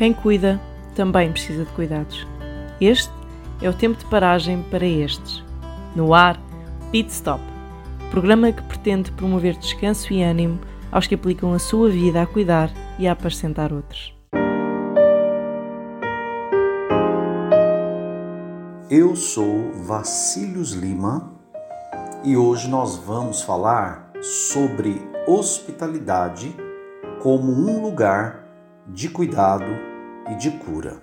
Quem cuida também precisa de cuidados. Este é o tempo de paragem para estes. No ar, Pit Stop, programa que pretende promover descanso e ânimo aos que aplicam a sua vida a cuidar e a apacentar outros. Eu sou Vacílios Lima e hoje nós vamos falar sobre hospitalidade como um lugar de cuidado e de cura.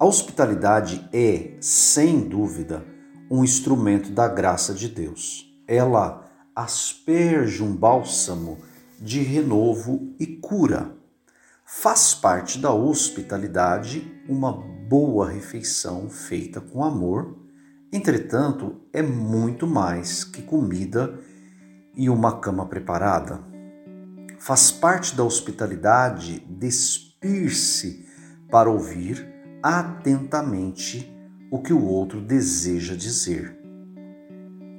A hospitalidade é, sem dúvida, um instrumento da graça de Deus. Ela asperge um bálsamo de renovo e cura. Faz parte da hospitalidade uma boa refeição feita com amor. Entretanto, é muito mais que comida e uma cama preparada. Faz parte da hospitalidade despir-se para ouvir atentamente o que o outro deseja dizer.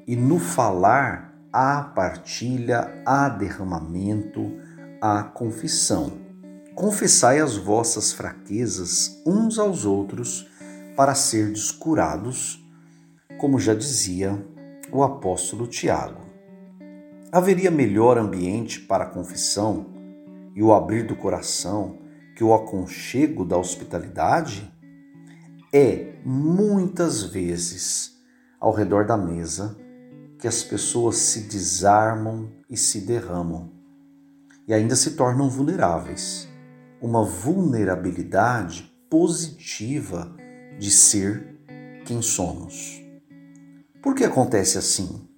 E no falar há partilha, há derramamento, há confissão. Confessai as vossas fraquezas uns aos outros para serdes curados, como já dizia o apóstolo Tiago. Haveria melhor ambiente para a confissão e o abrir do coração que o aconchego da hospitalidade? É muitas vezes ao redor da mesa que as pessoas se desarmam e se derramam e ainda se tornam vulneráveis. Uma vulnerabilidade positiva de ser quem somos. Por que acontece assim?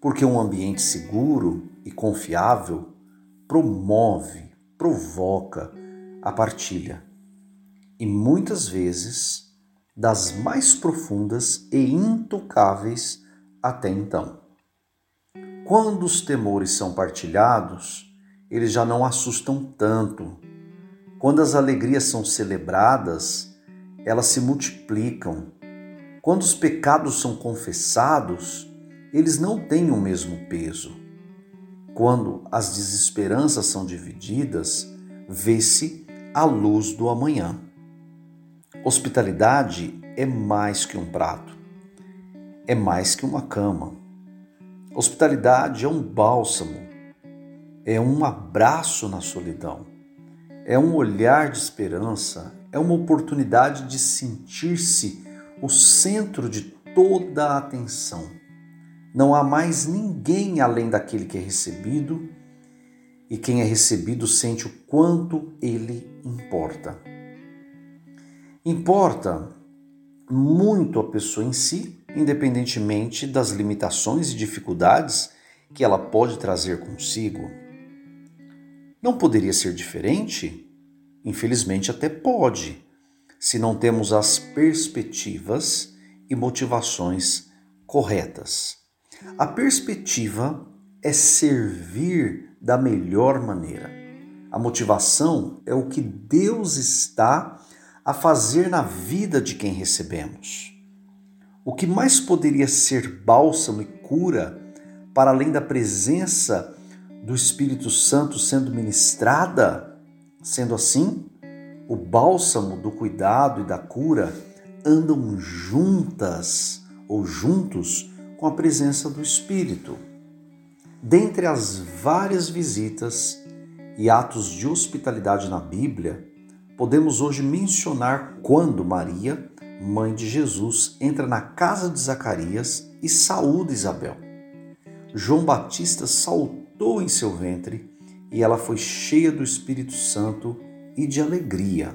Porque um ambiente seguro e confiável promove, provoca a partilha e muitas vezes das mais profundas e intocáveis até então. Quando os temores são partilhados, eles já não assustam tanto. Quando as alegrias são celebradas, elas se multiplicam. Quando os pecados são confessados, eles não têm o mesmo peso. Quando as desesperanças são divididas, vê-se a luz do amanhã. Hospitalidade é mais que um prato, é mais que uma cama. Hospitalidade é um bálsamo, é um abraço na solidão, é um olhar de esperança, é uma oportunidade de sentir-se o centro de toda a atenção não há mais ninguém além daquele que é recebido, e quem é recebido sente o quanto ele importa. Importa muito a pessoa em si, independentemente das limitações e dificuldades que ela pode trazer consigo. Não poderia ser diferente? Infelizmente, até pode, se não temos as perspectivas e motivações corretas. A perspectiva é servir da melhor maneira. A motivação é o que Deus está a fazer na vida de quem recebemos. O que mais poderia ser bálsamo e cura, para além da presença do Espírito Santo sendo ministrada? Sendo assim, o bálsamo do cuidado e da cura andam juntas ou juntos com a presença do Espírito. Dentre as várias visitas e atos de hospitalidade na Bíblia, podemos hoje mencionar quando Maria, mãe de Jesus, entra na casa de Zacarias e saúda Isabel. João Batista saltou em seu ventre e ela foi cheia do Espírito Santo e de alegria.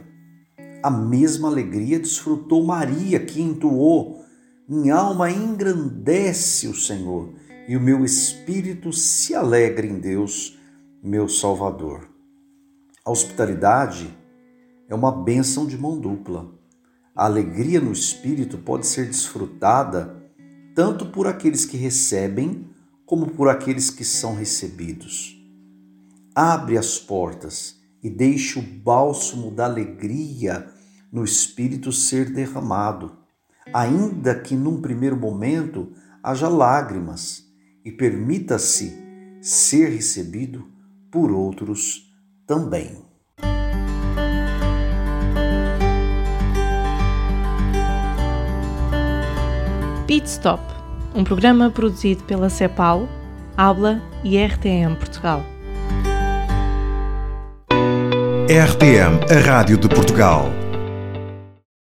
A mesma alegria desfrutou Maria, que entoou minha alma engrandece o Senhor e o meu espírito se alegra em Deus, meu Salvador. A hospitalidade é uma bênção de mão dupla. A alegria no espírito pode ser desfrutada tanto por aqueles que recebem como por aqueles que são recebidos. Abre as portas e deixe o bálsamo da alegria no espírito ser derramado ainda que num primeiro momento haja lágrimas, e permita-se ser recebido por outros também. Pit Stop, um programa produzido pela CEPAL, Habla e RTM Portugal. RTM, a Rádio de Portugal.